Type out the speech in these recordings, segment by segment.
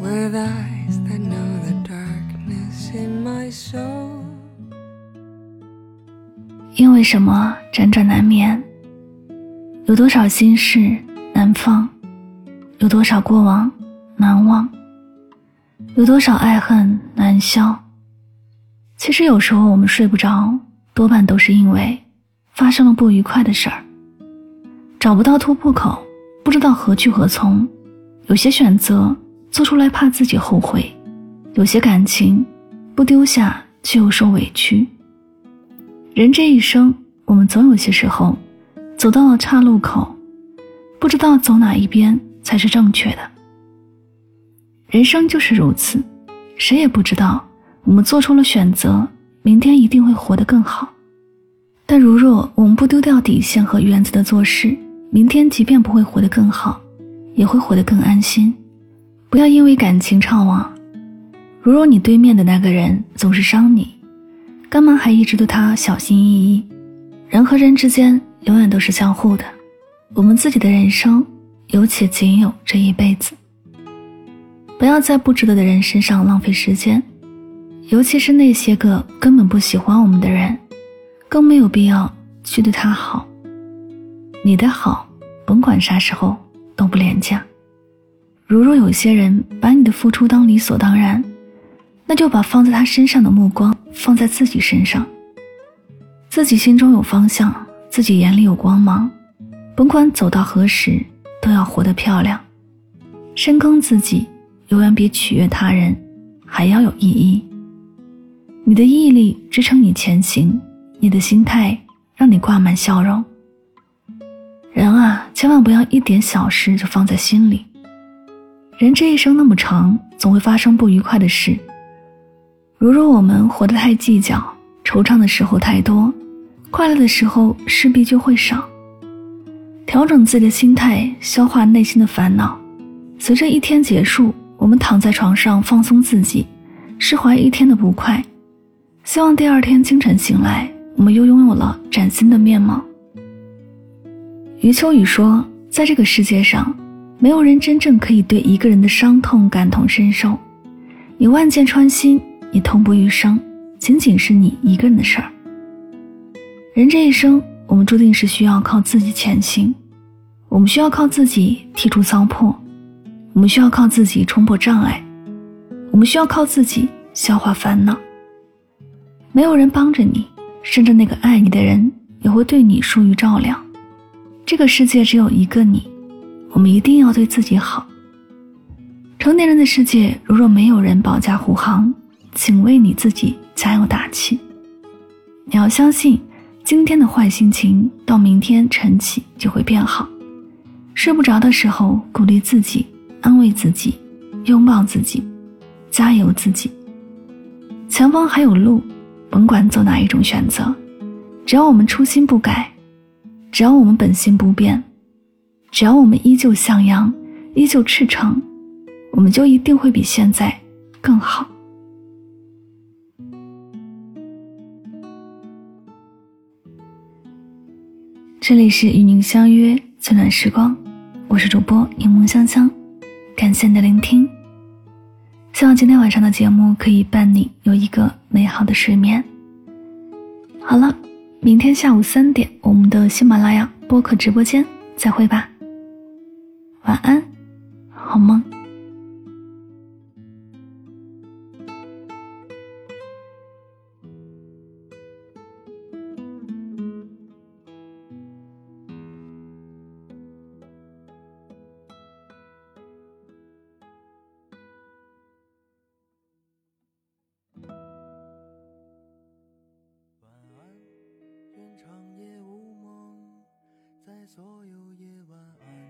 With eyes that know the darkness in my soul 因为什么辗转难眠？有多少心事难放？有多少过往难忘？有多少爱恨难消？其实有时候我们睡不着，多半都是因为发生了不愉快的事儿，找不到突破口，不知道何去何从。有些选择做出来怕自己后悔，有些感情不丢下却又受委屈。人这一生，我们总有些时候走到了岔路口，不知道走哪一边才是正确的。人生就是如此，谁也不知道我们做出了选择，明天一定会活得更好。但如若我们不丢掉底线和原则的做事，明天即便不会活得更好。也会活得更安心。不要因为感情怅惘。如若你对面的那个人总是伤你，干嘛还一直对他小心翼翼？人和人之间永远都是相互的。我们自己的人生有且仅有这一辈子，不要在不值得的人身上浪费时间，尤其是那些个根本不喜欢我们的人，更没有必要去对他好。你的好，甭管啥时候。都不廉价。如若有些人把你的付出当理所当然，那就把放在他身上的目光放在自己身上。自己心中有方向，自己眼里有光芒，甭管走到何时，都要活得漂亮。深耕自己，永远比取悦他人还要有意义。你的毅力支撑你前行，你的心态让你挂满笑容。人啊，千万不要一点小事就放在心里。人这一生那么长，总会发生不愉快的事。如若我们活得太计较，惆怅的时候太多，快乐的时候势必就会少。调整自己的心态，消化内心的烦恼。随着一天结束，我们躺在床上放松自己，释怀一天的不快。希望第二天清晨醒来，我们又拥有了崭新的面貌。余秋雨说：“在这个世界上，没有人真正可以对一个人的伤痛感同身受。你万箭穿心，你痛不欲生，仅仅是你一个人的事儿。人这一生，我们注定是需要靠自己前行，我们需要靠自己剔除糟粕，我们需要靠自己冲破障碍，我们需要靠自己消化烦恼。没有人帮着你，甚至那个爱你的人也会对你疏于照料。”这个世界只有一个你，我们一定要对自己好。成年人的世界，如若没有人保驾护航，请为你自己加油打气。你要相信，今天的坏心情到明天晨起就会变好。睡不着的时候，鼓励自己，安慰自己，拥抱自己，加油自己。前方还有路，甭管走哪一种选择，只要我们初心不改。只要我们本心不变，只要我们依旧向阳，依旧赤诚，我们就一定会比现在更好。这里是与您相约最暖时光，我是主播柠檬香香，感谢你的聆听。希望今天晚上的节目可以伴你有一个美好的睡眠。好了。明天下午三点，我们的喜马拉雅播客直播间再会吧。晚安，好梦。所有夜晚安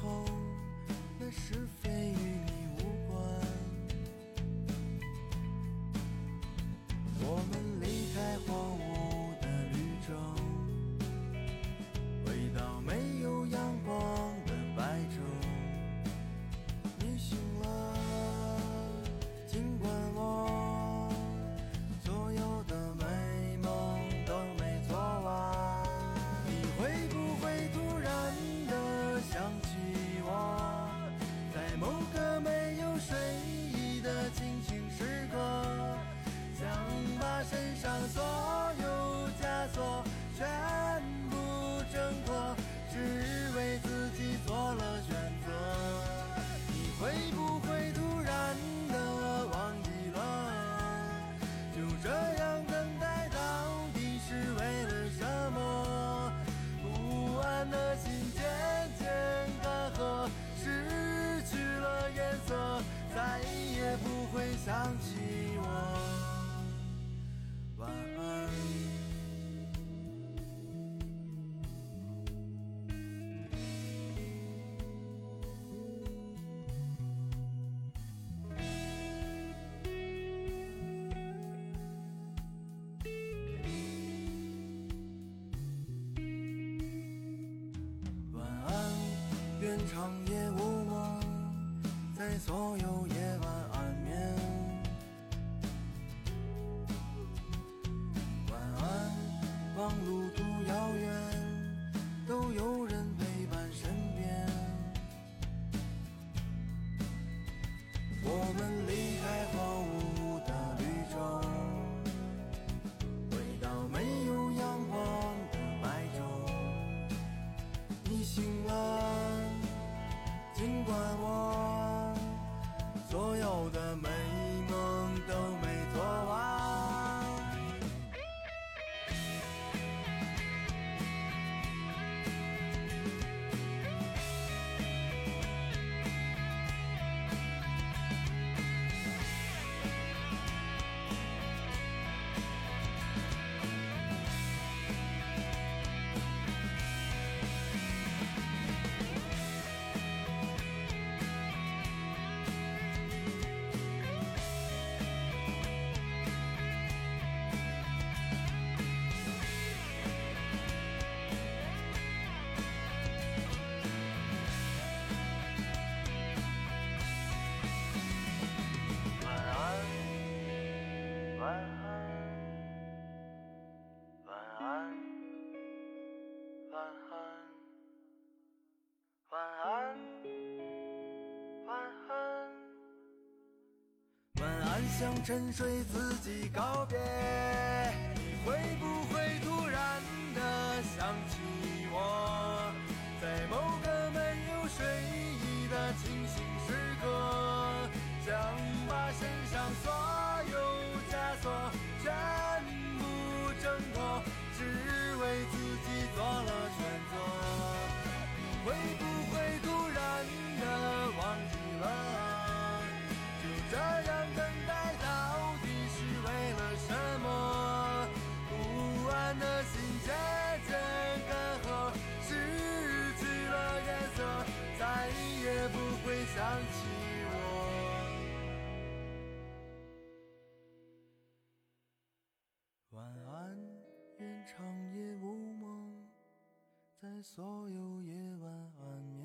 后长夜无梦在所有向沉睡自己告别，不。长夜无梦在所有夜晚安